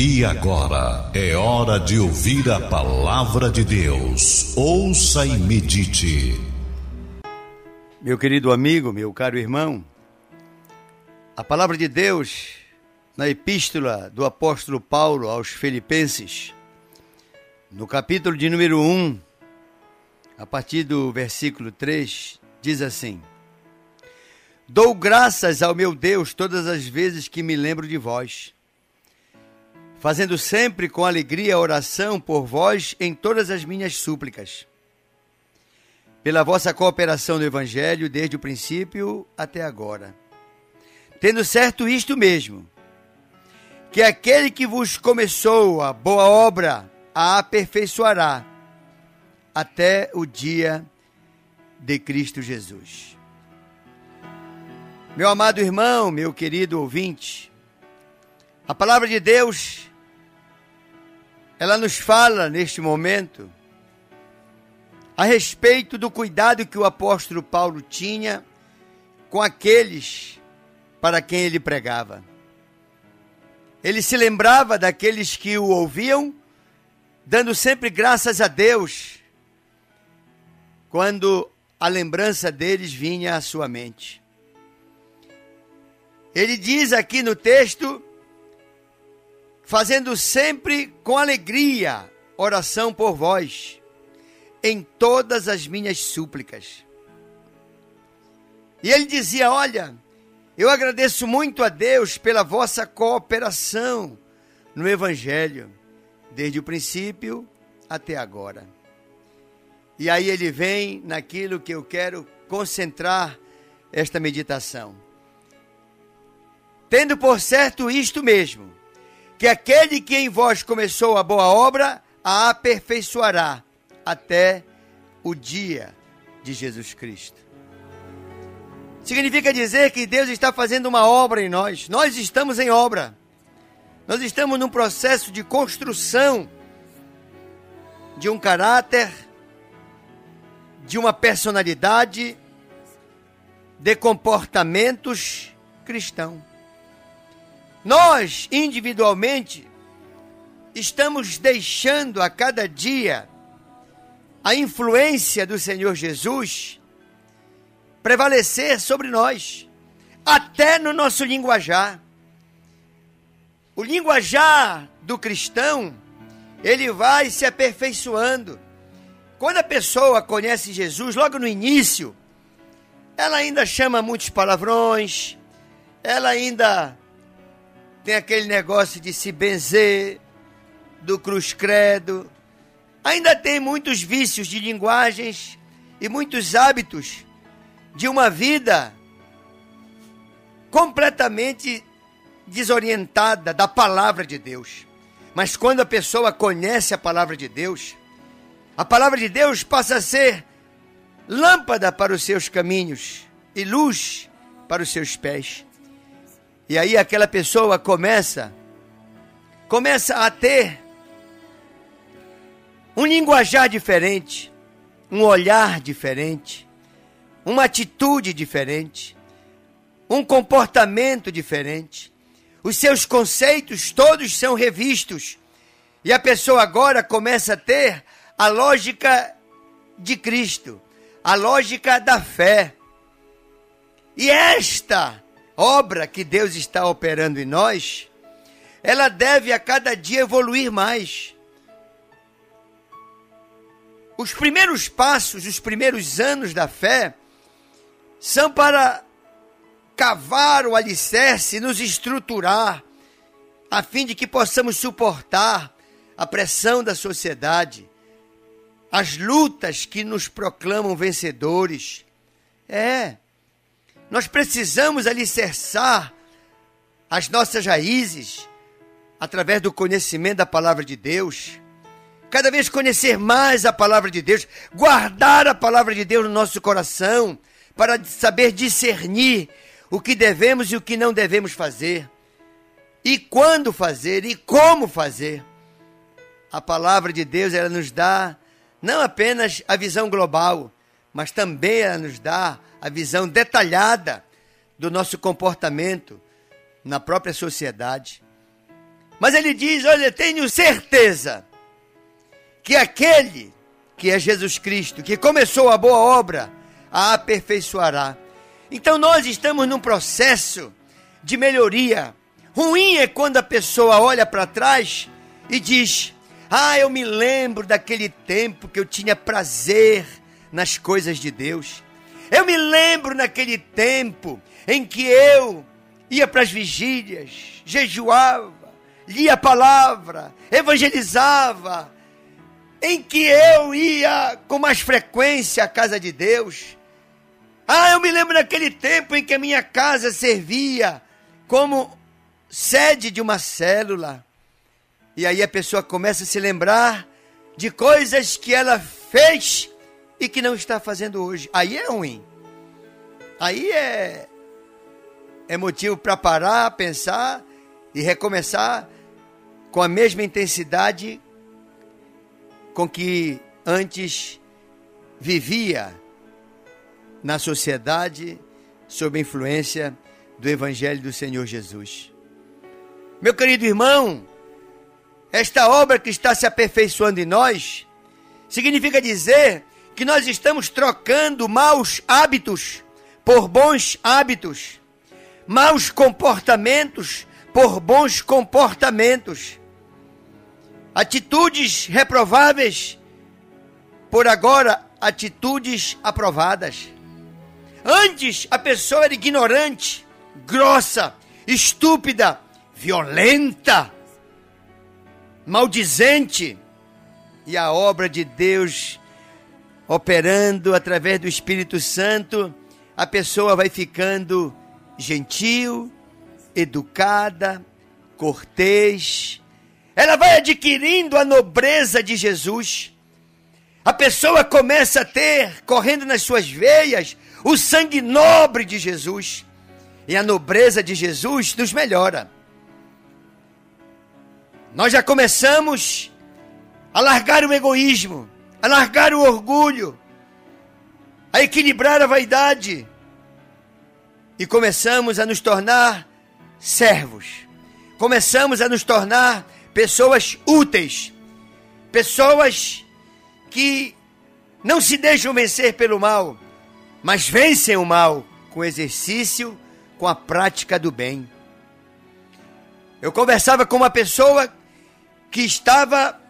E agora é hora de ouvir a palavra de Deus. Ouça e medite. Meu querido amigo, meu caro irmão, a palavra de Deus na epístola do apóstolo Paulo aos Filipenses, no capítulo de número 1, a partir do versículo 3, diz assim: Dou graças ao meu Deus todas as vezes que me lembro de vós fazendo sempre com alegria a oração por vós em todas as minhas súplicas, pela vossa cooperação no Evangelho desde o princípio até agora. Tendo certo isto mesmo, que aquele que vos começou a boa obra a aperfeiçoará até o dia de Cristo Jesus. Meu amado irmão, meu querido ouvinte, a palavra de Deus ela nos fala neste momento a respeito do cuidado que o apóstolo Paulo tinha com aqueles para quem ele pregava. Ele se lembrava daqueles que o ouviam, dando sempre graças a Deus quando a lembrança deles vinha à sua mente. Ele diz aqui no texto fazendo sempre com alegria oração por vós, em todas as minhas súplicas. E ele dizia: Olha, eu agradeço muito a Deus pela vossa cooperação no Evangelho, desde o princípio até agora. E aí ele vem naquilo que eu quero concentrar esta meditação. Tendo por certo isto mesmo, que aquele que em vós começou a boa obra a aperfeiçoará até o dia de Jesus Cristo. Significa dizer que Deus está fazendo uma obra em nós. Nós estamos em obra. Nós estamos num processo de construção de um caráter, de uma personalidade, de comportamentos cristãos. Nós, individualmente, estamos deixando a cada dia a influência do Senhor Jesus prevalecer sobre nós, até no nosso linguajar. O linguajar do cristão, ele vai se aperfeiçoando. Quando a pessoa conhece Jesus, logo no início, ela ainda chama muitos palavrões, ela ainda tem aquele negócio de se benzer, do cruz credo. Ainda tem muitos vícios de linguagens e muitos hábitos de uma vida completamente desorientada da palavra de Deus. Mas quando a pessoa conhece a palavra de Deus, a palavra de Deus passa a ser lâmpada para os seus caminhos e luz para os seus pés. E aí aquela pessoa começa começa a ter um linguajar diferente, um olhar diferente, uma atitude diferente, um comportamento diferente. Os seus conceitos todos são revistos. E a pessoa agora começa a ter a lógica de Cristo, a lógica da fé. E esta obra que Deus está operando em nós, ela deve a cada dia evoluir mais. Os primeiros passos, os primeiros anos da fé, são para cavar o alicerce, nos estruturar, a fim de que possamos suportar a pressão da sociedade, as lutas que nos proclamam vencedores. É, nós precisamos alicerçar as nossas raízes através do conhecimento da palavra de Deus. Cada vez conhecer mais a palavra de Deus, guardar a palavra de Deus no nosso coração, para saber discernir o que devemos e o que não devemos fazer, e quando fazer e como fazer. A palavra de Deus ela nos dá não apenas a visão global, mas também ela nos dá a visão detalhada do nosso comportamento na própria sociedade. Mas ele diz: Olha, tenho certeza que aquele que é Jesus Cristo, que começou a boa obra, a aperfeiçoará. Então nós estamos num processo de melhoria. Ruim é quando a pessoa olha para trás e diz: Ah, eu me lembro daquele tempo que eu tinha prazer nas coisas de Deus. Eu me lembro naquele tempo em que eu ia para as vigílias, jejuava, lia a palavra, evangelizava, em que eu ia com mais frequência à casa de Deus. Ah, eu me lembro daquele tempo em que a minha casa servia como sede de uma célula. E aí a pessoa começa a se lembrar de coisas que ela fez e que não está fazendo hoje. Aí é ruim. Aí é é motivo para parar, pensar e recomeçar com a mesma intensidade com que antes vivia na sociedade sob a influência do Evangelho do Senhor Jesus. Meu querido irmão, esta obra que está se aperfeiçoando em nós significa dizer que nós estamos trocando maus hábitos por bons hábitos, maus comportamentos por bons comportamentos, atitudes reprováveis por agora atitudes aprovadas. Antes a pessoa era ignorante, grossa, estúpida, violenta, maldizente. E a obra de Deus operando através do Espírito Santo, a pessoa vai ficando gentil, educada, cortês. Ela vai adquirindo a nobreza de Jesus. A pessoa começa a ter, correndo nas suas veias, o sangue nobre de Jesus. E a nobreza de Jesus nos melhora. Nós já começamos a largar o egoísmo, a largar o orgulho, a equilibrar a vaidade. E começamos a nos tornar servos. Começamos a nos tornar pessoas úteis, pessoas que não se deixam vencer pelo mal, mas vencem o mal com exercício, com a prática do bem. Eu conversava com uma pessoa que estava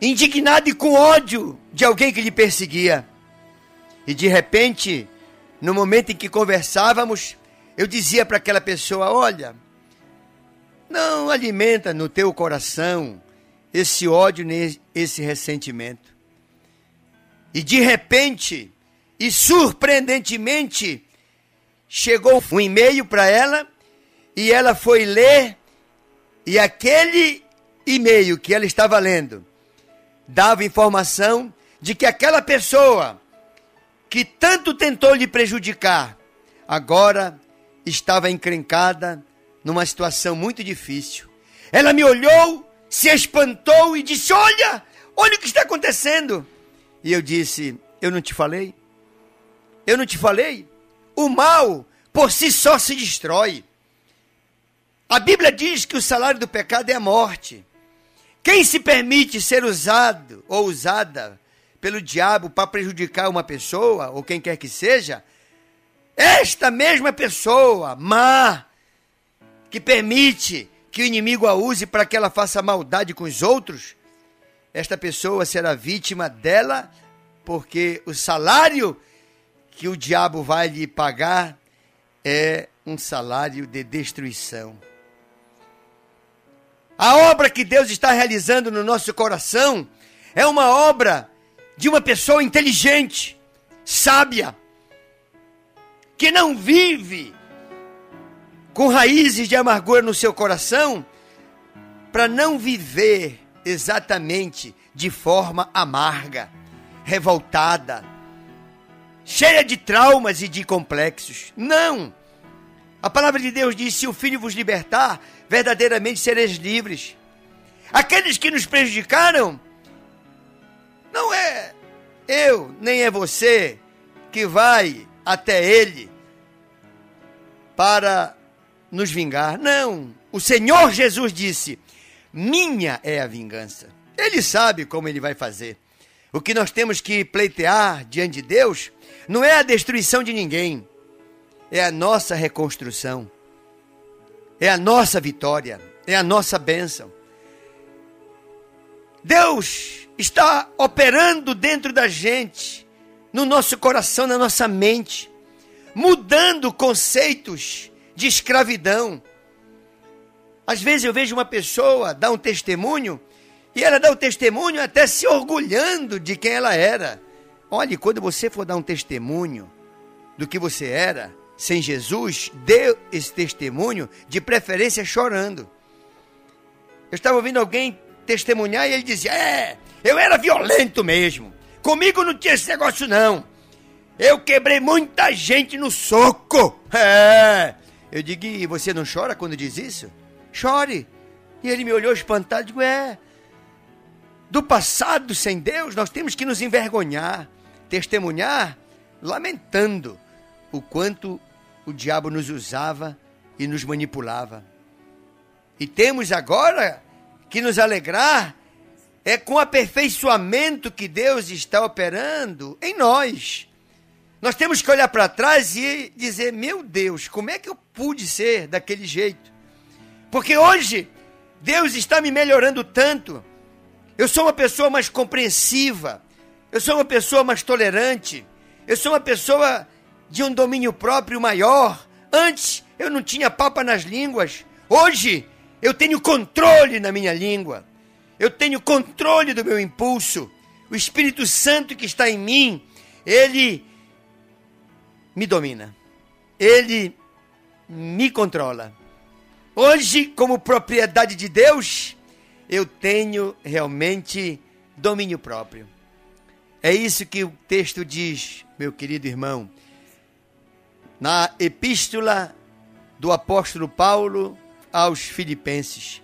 indignada e com ódio de alguém que lhe perseguia. E de repente, no momento em que conversávamos, eu dizia para aquela pessoa: Olha, não alimenta no teu coração esse ódio, esse ressentimento. E de repente, e surpreendentemente, chegou um e-mail para ela e ela foi ler e aquele e-mail que ela estava lendo dava informação de que aquela pessoa que tanto tentou lhe prejudicar agora estava encrencada numa situação muito difícil. Ela me olhou se espantou e disse: Olha, olha o que está acontecendo. E eu disse: Eu não te falei? Eu não te falei? O mal por si só se destrói. A Bíblia diz que o salário do pecado é a morte. Quem se permite ser usado ou usada pelo diabo para prejudicar uma pessoa, ou quem quer que seja, esta mesma pessoa má, que permite que o inimigo a use para que ela faça maldade com os outros, esta pessoa será vítima dela, porque o salário que o diabo vai lhe pagar é um salário de destruição. A obra que Deus está realizando no nosso coração é uma obra de uma pessoa inteligente, sábia, que não vive com raízes de amargura no seu coração, para não viver exatamente de forma amarga, revoltada, cheia de traumas e de complexos. Não! A palavra de Deus diz: se o Filho vos libertar, verdadeiramente sereis livres. Aqueles que nos prejudicaram, não é eu, nem é você que vai até Ele para nos vingar. Não. o Senhor Jesus disse: Minha é a vingança. Ele sabe como ele vai fazer. O que nós temos que pleitear diante de Deus não é a destruição de ninguém, é a nossa reconstrução, é a nossa vitória, é a nossa bênção. Deus está operando dentro da gente, no nosso coração, na nossa mente, mudando conceitos de escravidão. Às vezes eu vejo uma pessoa dar um testemunho e ela dá o testemunho até se orgulhando de quem ela era. Olhe, quando você for dar um testemunho do que você era, sem Jesus, dê esse testemunho, de preferência chorando. Eu estava ouvindo alguém testemunhar e ele dizia: É, eu era violento mesmo. Comigo não tinha esse negócio, não. Eu quebrei muita gente no soco. É. Eu digo: E você não chora quando diz isso? Chore. E ele me olhou espantado e digo: É. Do passado sem Deus, nós temos que nos envergonhar, testemunhar, lamentando o quanto o diabo nos usava e nos manipulava. E temos agora que nos alegrar é com o aperfeiçoamento que Deus está operando em nós. Nós temos que olhar para trás e dizer: meu Deus, como é que eu pude ser daquele jeito? Porque hoje Deus está me melhorando tanto. Eu sou uma pessoa mais compreensiva. Eu sou uma pessoa mais tolerante. Eu sou uma pessoa de um domínio próprio maior. Antes eu não tinha papa nas línguas. Hoje eu tenho controle na minha língua. Eu tenho controle do meu impulso. O Espírito Santo que está em mim, ele me domina. Ele me controla. Hoje, como propriedade de Deus, eu tenho realmente domínio próprio. É isso que o texto diz, meu querido irmão. Na epístola do apóstolo Paulo aos Filipenses,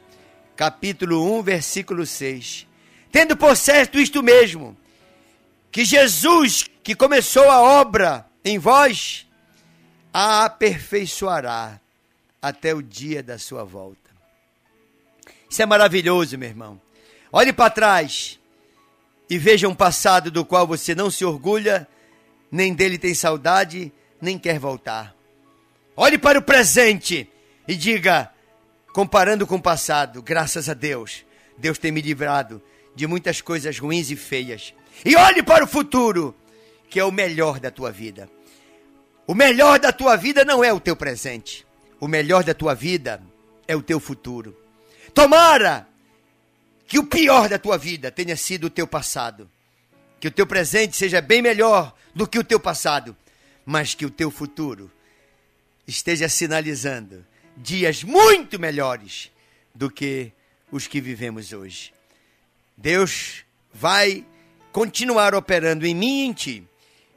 capítulo 1, versículo 6. Tendo por certo isto mesmo, que Jesus, que começou a obra em vós, a aperfeiçoará até o dia da sua volta. Isso é maravilhoso, meu irmão. Olhe para trás e veja um passado do qual você não se orgulha, nem dele tem saudade, nem quer voltar. Olhe para o presente e diga: comparando com o passado, graças a Deus, Deus tem me livrado de muitas coisas ruins e feias. E olhe para o futuro, que é o melhor da tua vida. O melhor da tua vida não é o teu presente. O melhor da tua vida é o teu futuro. Tomara que o pior da tua vida tenha sido o teu passado. Que o teu presente seja bem melhor do que o teu passado, mas que o teu futuro esteja sinalizando dias muito melhores do que os que vivemos hoje. Deus vai continuar operando em mim e em ti.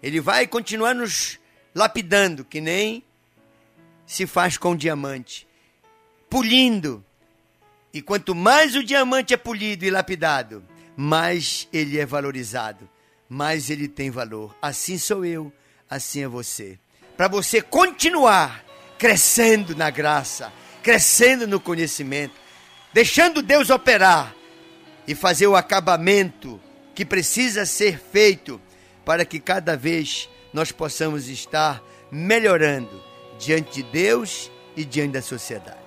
Ele vai continuar nos lapidando, que nem se faz com diamante, polindo. E quanto mais o diamante é polido e lapidado, mais ele é valorizado, mais ele tem valor. Assim sou eu, assim é você. Para você continuar crescendo na graça, crescendo no conhecimento, deixando Deus operar e fazer o acabamento que precisa ser feito para que cada vez nós possamos estar melhorando diante de Deus e diante da sociedade.